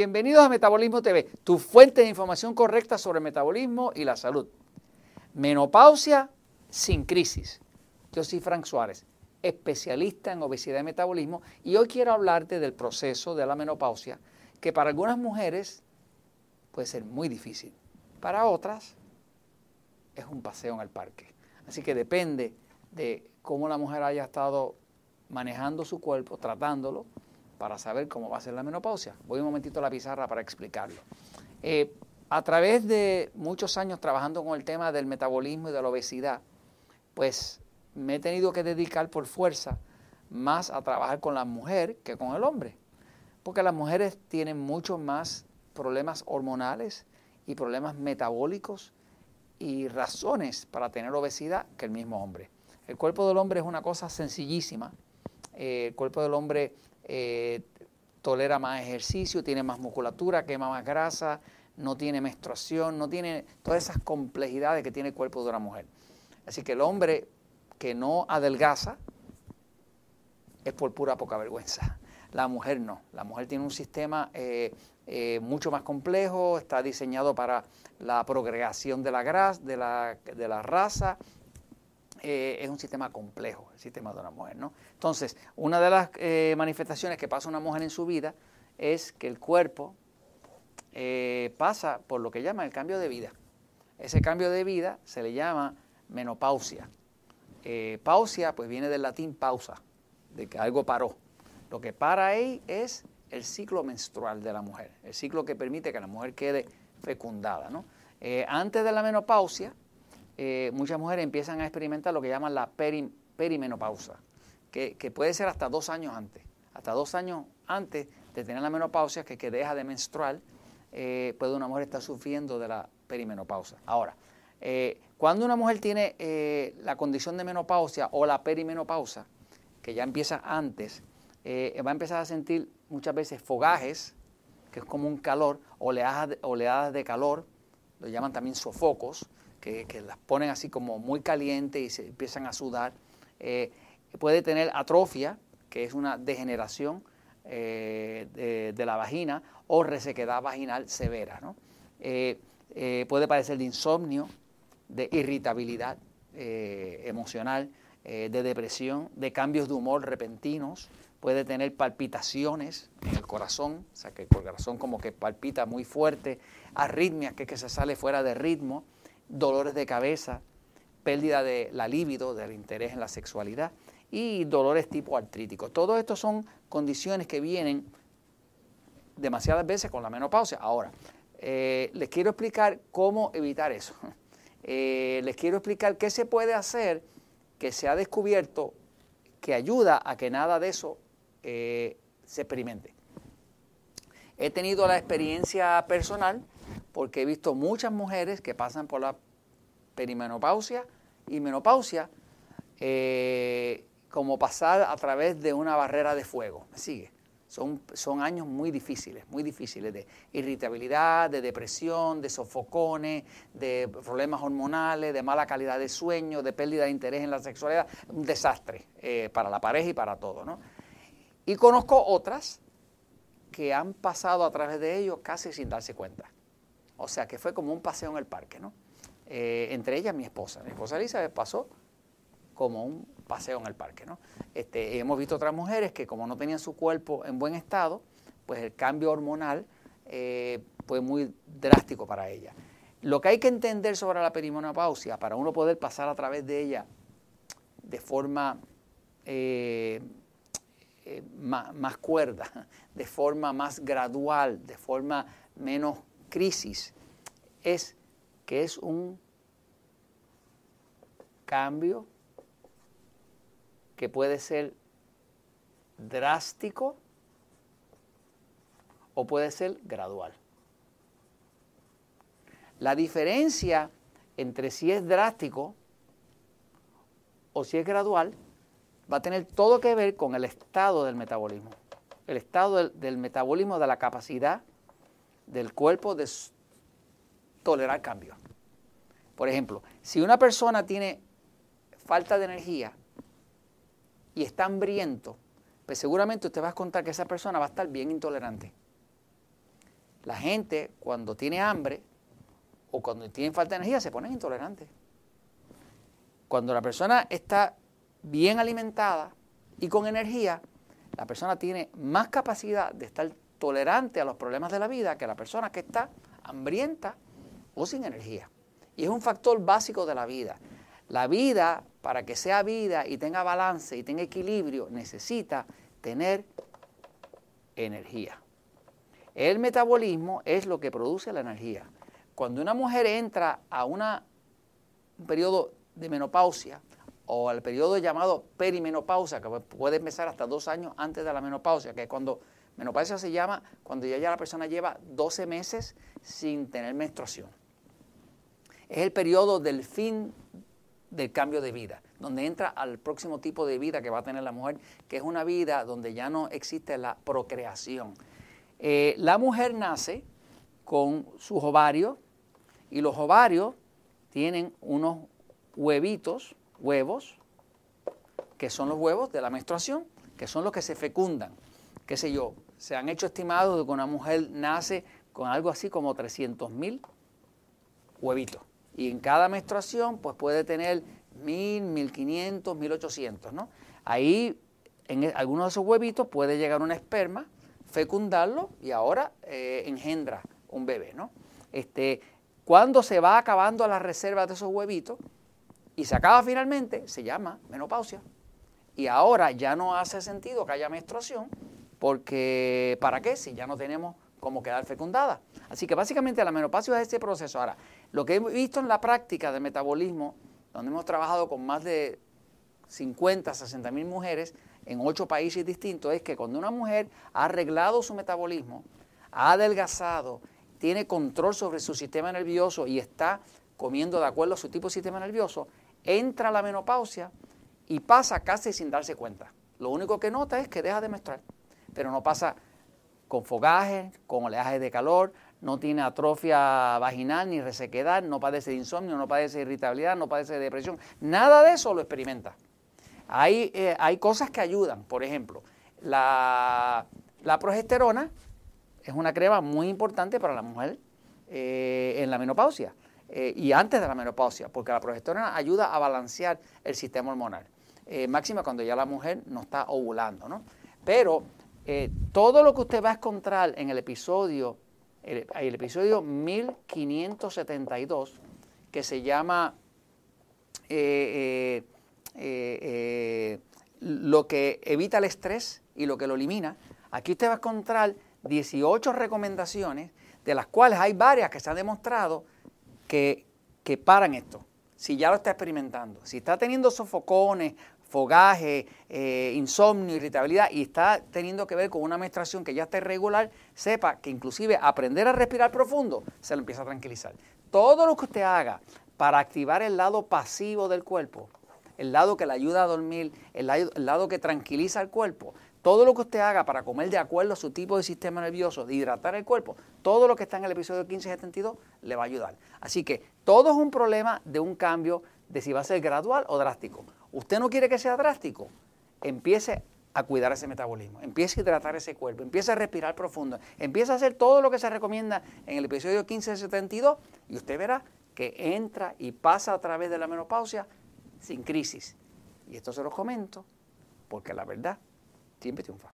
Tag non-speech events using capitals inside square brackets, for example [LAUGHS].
Bienvenidos a Metabolismo TV, tu fuente de información correcta sobre el metabolismo y la salud. Menopausia sin crisis. Yo soy Frank Suárez, especialista en obesidad y metabolismo, y hoy quiero hablarte del proceso de la menopausia, que para algunas mujeres puede ser muy difícil, para otras es un paseo en el parque. Así que depende de cómo la mujer haya estado manejando su cuerpo, tratándolo, para saber cómo va a ser la menopausia. Voy un momentito a la pizarra para explicarlo. Eh, a través de muchos años trabajando con el tema del metabolismo y de la obesidad, pues me he tenido que dedicar por fuerza más a trabajar con la mujer que con el hombre. Porque las mujeres tienen muchos más problemas hormonales y problemas metabólicos y razones para tener obesidad que el mismo hombre. El cuerpo del hombre es una cosa sencillísima. Eh, el cuerpo del hombre eh, tolera más ejercicio, tiene más musculatura, quema más grasa, no tiene menstruación, no tiene todas esas complejidades que tiene el cuerpo de una mujer. Así que el hombre que no adelgaza es por pura poca vergüenza. La mujer no. La mujer tiene un sistema eh, mucho más complejo, está diseñado para la progregación de la, grasa, de la, de la raza, eh, es un sistema complejo, el sistema de una mujer. ¿no? Entonces, una de las eh, manifestaciones que pasa una mujer en su vida es que el cuerpo eh, pasa por lo que llama el cambio de vida. Ese cambio de vida se le llama menopausia. pausia, pues viene del latín pausa, de que algo paró. Lo que para ahí es el ciclo menstrual de la mujer, el ciclo que permite que la mujer quede fecundada. ¿no? antes de la menopausia, eh, muchas mujeres empiezan a experimentar lo que llaman la perimenopausa, que, puede ser hasta dos años antes. Hasta dos años antes de tener la menopausia, que, que deja de menstruar, eh, puede una mujer estar sufriendo de la perimenopausa. Ahora, eh, cuando una mujer tiene la condición de menopausia o la perimenopausa, que ya empieza antes, va a empezar a sentir muchas veces fogajes, que es como un calor, oleadas oleadas de calor, lo llaman también sofocos, que, las ponen así como muy calientes y se empiezan a sudar. Eh, puede tener atrofia, que es una degeneración eh, de, la vagina, o resequedad vaginal severa. Eh, puede padecer de insomnio, de irritabilidad emocional, de depresión, de cambios de humor repentinos, puede tener palpitaciones en el corazón, o sea que el corazón como que palpita muy fuerte, arritmias, que, que se sale fuera de ritmo, dolores de cabeza, pérdida de la libido, del interés en la sexualidad y dolores tipo artrítico. Todo esto son condiciones que vienen demasiadas veces con la menopausia. Ahora, eh, les quiero explicar cómo evitar eso. [LAUGHS] Eh, les quiero explicar qué se puede hacer que se ha descubierto que ayuda a que nada de eso eh, se experimente. He tenido la experiencia personal porque he visto muchas mujeres que pasan por la perimenopausia y menopausia eh, como pasar a través de una barrera de fuego. ¿Me sigue? Son, años muy difíciles, muy difíciles de irritabilidad, de depresión, de sofocones, de problemas hormonales, de mala calidad de sueño, de pérdida de interés en la sexualidad. Un desastre eh, para la pareja y para todo. Y conozco otras que han pasado a través de ellos casi sin darse cuenta. O sea que fue como un paseo en el parque, ¿no? Eh, entre ellas mi esposa. Mi esposa Elizabeth pasó como un paseo en el parque, ¿no? Este, hemos visto otras mujeres que como no tenían su cuerpo en buen estado, pues el cambio hormonal eh, fue muy drástico para ella. Lo que hay que entender sobre la perimenopausia, para uno poder pasar a través de ella de forma eh, más, más cuerda, [LAUGHS] de forma más gradual, de forma menos crisis es que es un cambio que puede ser drástico o puede ser gradual. La diferencia entre si es drástico o si es gradual va a tener todo que ver con el estado del metabolismo, el estado del, metabolismo de la capacidad del cuerpo de tolerar cambios. Por ejemplo, si una persona tiene falta de energía y está hambriento, pues seguramente usted va a contar que esa persona va a estar bien intolerante. la gente cuando tiene hambre o cuando tiene falta de energía se ponen intolerantes. Cuando la persona está bien alimentada y con energía, la persona tiene más capacidad de estar tolerante a los problemas de la vida que la persona que está hambrienta sin energía. Y es un factor básico de la vida. La vida, para que sea vida y tenga balance y tenga equilibrio, necesita tener energía. El metabolismo es lo que produce la energía. Cuando una mujer entra a un periodo de menopausia o al periodo llamado perimenopausia, que puede empezar hasta dos años antes de la menopausia, que es cuando menopausia se llama cuando ya la persona lleva 12 meses sin tener menstruación. Es el periodo del fin del cambio de vida, donde entra al próximo tipo de vida que va a tener la mujer, que es una vida donde ya no existe la procreación. Eh, la mujer nace con sus ovarios y los ovarios tienen unos huevitos, huevos, que son los huevos de la menstruación, que son los que se fecundan. Qué sé yo, se han hecho estimados de que una mujer nace con algo así como 300 mil huevitos. Y en cada menstruación, pues puede tener 1000, 1500, 1800, ¿no? Ahí, en e, algunos de esos huevitos puede llegar una esperma, fecundarlo y ahora eh, engendra un bebé, ¿no? Este, cuando se va acabando la reserva de esos huevitos y se acaba finalmente, se llama menopausia. Y ahora ya no hace sentido que haya menstruación, porque ¿para qué? Si ya no tenemos cómo quedar fecundada. Así que básicamente la menopausia es ese proceso. Ahora, lo que he visto en la práctica de metabolismo, donde hemos trabajado con más de 50, 60 mil mujeres en ocho países distintos, es que cuando una mujer ha arreglado su metabolismo, ha adelgazado, tiene control sobre su sistema nervioso y está comiendo de acuerdo a su tipo de sistema nervioso, entra la menopausia y pasa casi sin darse cuenta. Lo único que nota es que deja de menstruar, pero no pasa con fogaje, con oleaje de calor, no tiene atrofia vaginal ni resequedad, no padece de insomnio, no padece de irritabilidad, no padece de depresión. Nada de eso lo experimenta. Hay, eh, hay cosas que ayudan, por ejemplo, la, progesterona es una crema muy importante para la mujer eh, en la menopausia eh, y antes de la menopausia, porque la progesterona ayuda a balancear el sistema hormonal, máxima cuando ya la mujer no está ovulando, ¿no? Pero todo lo que usted va a encontrar en el episodio el, episodio 1572, que se llama eh, eh, eh, Lo que evita el estrés y lo que lo elimina. Aquí usted va a encontrar 18 recomendaciones, de las cuales hay varias que se ha demostrado que, que paran esto si ya lo está experimentando, si está teniendo sofocones, fogaje, eh, insomnio, irritabilidad y está teniendo que ver con una menstruación que ya está irregular, sepa que inclusive aprender a respirar profundo se lo empieza a tranquilizar. Todo lo que usted haga para activar el lado pasivo del cuerpo, el lado que le ayuda a dormir, el lado, que tranquiliza el cuerpo, todo lo que usted haga para comer de acuerdo a su tipo de sistema nervioso, de hidratar el cuerpo, todo lo que está en el episodio 1572 le va a ayudar. Así que todo es un problema de un cambio de si va a ser gradual o drástico. Usted no quiere que sea drástico, empiece a cuidar ese metabolismo, empiece a hidratar ese cuerpo, empiece a respirar profundo, empiece a hacer todo lo que se recomienda en el episodio 1572 y usted verá que entra y pasa a través de la menopausia sin crisis. Y esto se lo comento porque la verdad siempre triunfa.